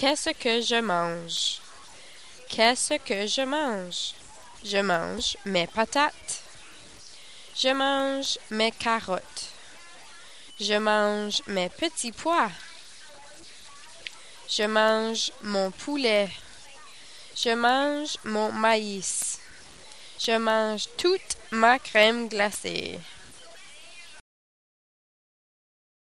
Qu'est-ce que je mange? Qu'est-ce que je mange? Je mange mes patates. Je mange mes carottes. Je mange mes petits pois. Je mange mon poulet. Je mange mon maïs. Je mange toute ma crème glacée.